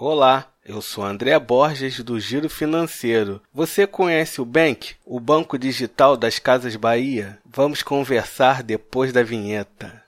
Olá, eu sou André Borges do Giro Financeiro. Você conhece o Bank, o banco digital das Casas Bahia? Vamos conversar depois da vinheta.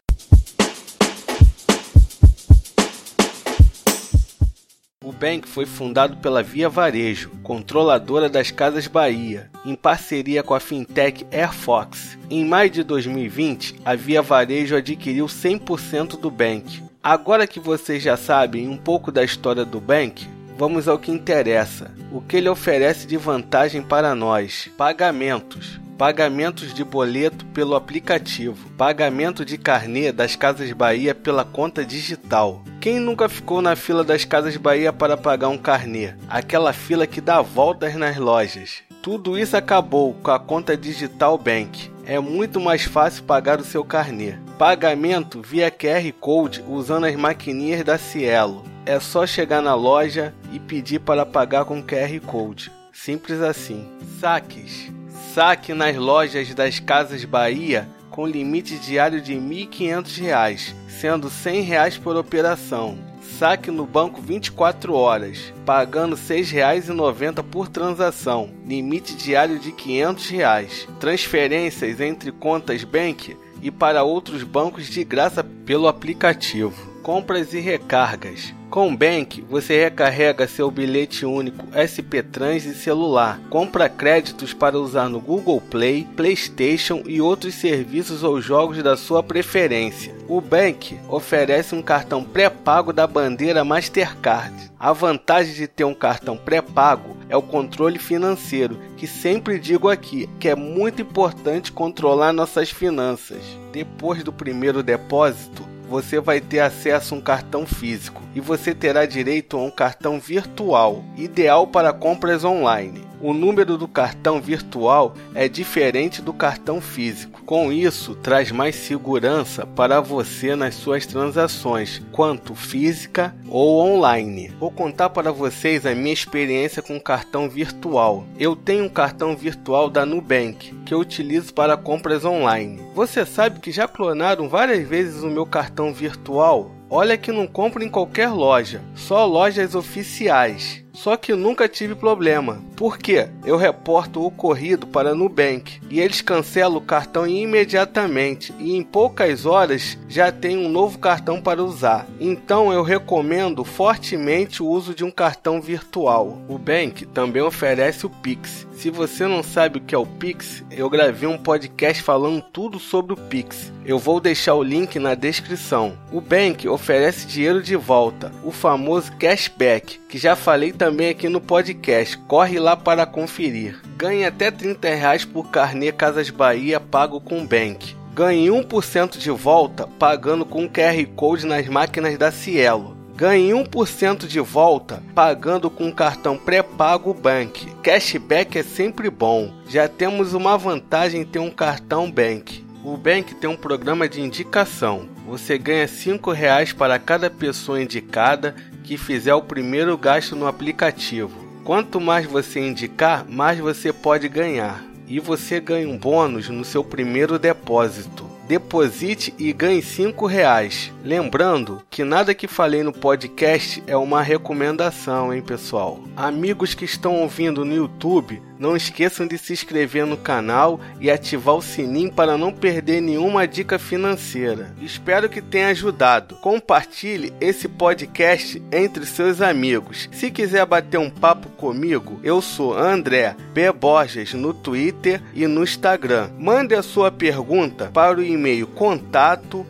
O Bank foi fundado pela Via Varejo, controladora das Casas Bahia, em parceria com a fintech Airfox. Em maio de 2020, a Via Varejo adquiriu 100% do Bank, Agora que vocês já sabem um pouco da história do Bank, vamos ao que interessa. O que ele oferece de vantagem para nós? Pagamentos. Pagamentos de boleto pelo aplicativo. Pagamento de carnê das Casas Bahia pela conta digital. Quem nunca ficou na fila das Casas Bahia para pagar um carnê? Aquela fila que dá voltas nas lojas. Tudo isso acabou com a conta digital Bank. É muito mais fácil pagar o seu carnê. Pagamento via QR Code usando as maquininhas da Cielo. É só chegar na loja e pedir para pagar com QR Code. Simples assim. Saques. Saque nas lojas das Casas Bahia com limite diário de R$ 1.500, sendo R$ 100 por operação. Saque no banco 24 horas, pagando R$ 6,90 por transação. Limite diário de R$ 500. Transferências entre contas Bank e para outros bancos de graça pelo aplicativo. Compras e recargas. Com o Bank, você recarrega seu bilhete único SP Trans e celular, compra créditos para usar no Google Play, PlayStation e outros serviços ou jogos da sua preferência. O Bank oferece um cartão pré-pago da bandeira Mastercard. A vantagem de ter um cartão pré-pago é o controle financeiro, que sempre digo aqui que é muito importante controlar nossas finanças. Depois do primeiro depósito, você vai ter acesso a um cartão físico e você terá direito a um cartão virtual, ideal para compras online. O número do cartão virtual é diferente do cartão físico. Com isso, traz mais segurança para você nas suas transações, quanto física ou online. Vou contar para vocês a minha experiência com cartão virtual. Eu tenho um cartão virtual da Nubank que eu utilizo para compras online. Você sabe que já clonaram várias vezes o meu cartão virtual? Olha que não compro em qualquer loja, só lojas oficiais. Só que nunca tive problema. Por quê? Eu reporto o ocorrido para Nubank e eles cancelam o cartão imediatamente e em poucas horas já tem um novo cartão para usar. Então eu recomendo fortemente o uso de um cartão virtual. O Bank também oferece o Pix. Se você não sabe o que é o Pix, eu gravei um podcast falando tudo sobre o Pix. Eu vou deixar o link na descrição. O Bank oferece dinheiro de volta, o famoso cashback, que já falei também aqui no podcast. Corre lá para conferir. Ganhe até 30 reais por carnê Casas Bahia pago com Bank. Ganhe 1% de volta pagando com QR Code nas máquinas da Cielo. Ganhe 1% de volta pagando com cartão pré-pago Bank. Cashback é sempre bom. Já temos uma vantagem em ter um cartão Bank. O Bank tem um programa de indicação. Você ganha R$ reais para cada pessoa indicada que fizer o primeiro gasto no aplicativo. Quanto mais você indicar, mais você pode ganhar. E você ganha um bônus no seu primeiro depósito deposite e ganhe cinco reais. Lembrando que nada que falei no podcast é uma recomendação, hein, pessoal? Amigos que estão ouvindo no YouTube, não esqueçam de se inscrever no canal e ativar o sininho para não perder nenhuma dica financeira. Espero que tenha ajudado. Compartilhe esse podcast entre seus amigos. Se quiser bater um papo comigo, eu sou André B. Borges no Twitter e no Instagram. Mande a sua pergunta para o e-mail contato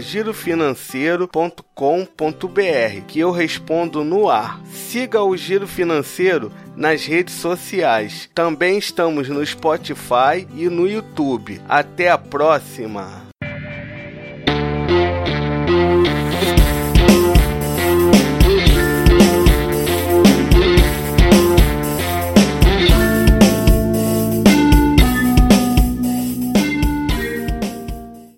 girofinanceiro.com.br que eu respondo no ar. Siga o Giro Financeiro nas redes sociais. Também estamos no Spotify e no YouTube. Até a próxima!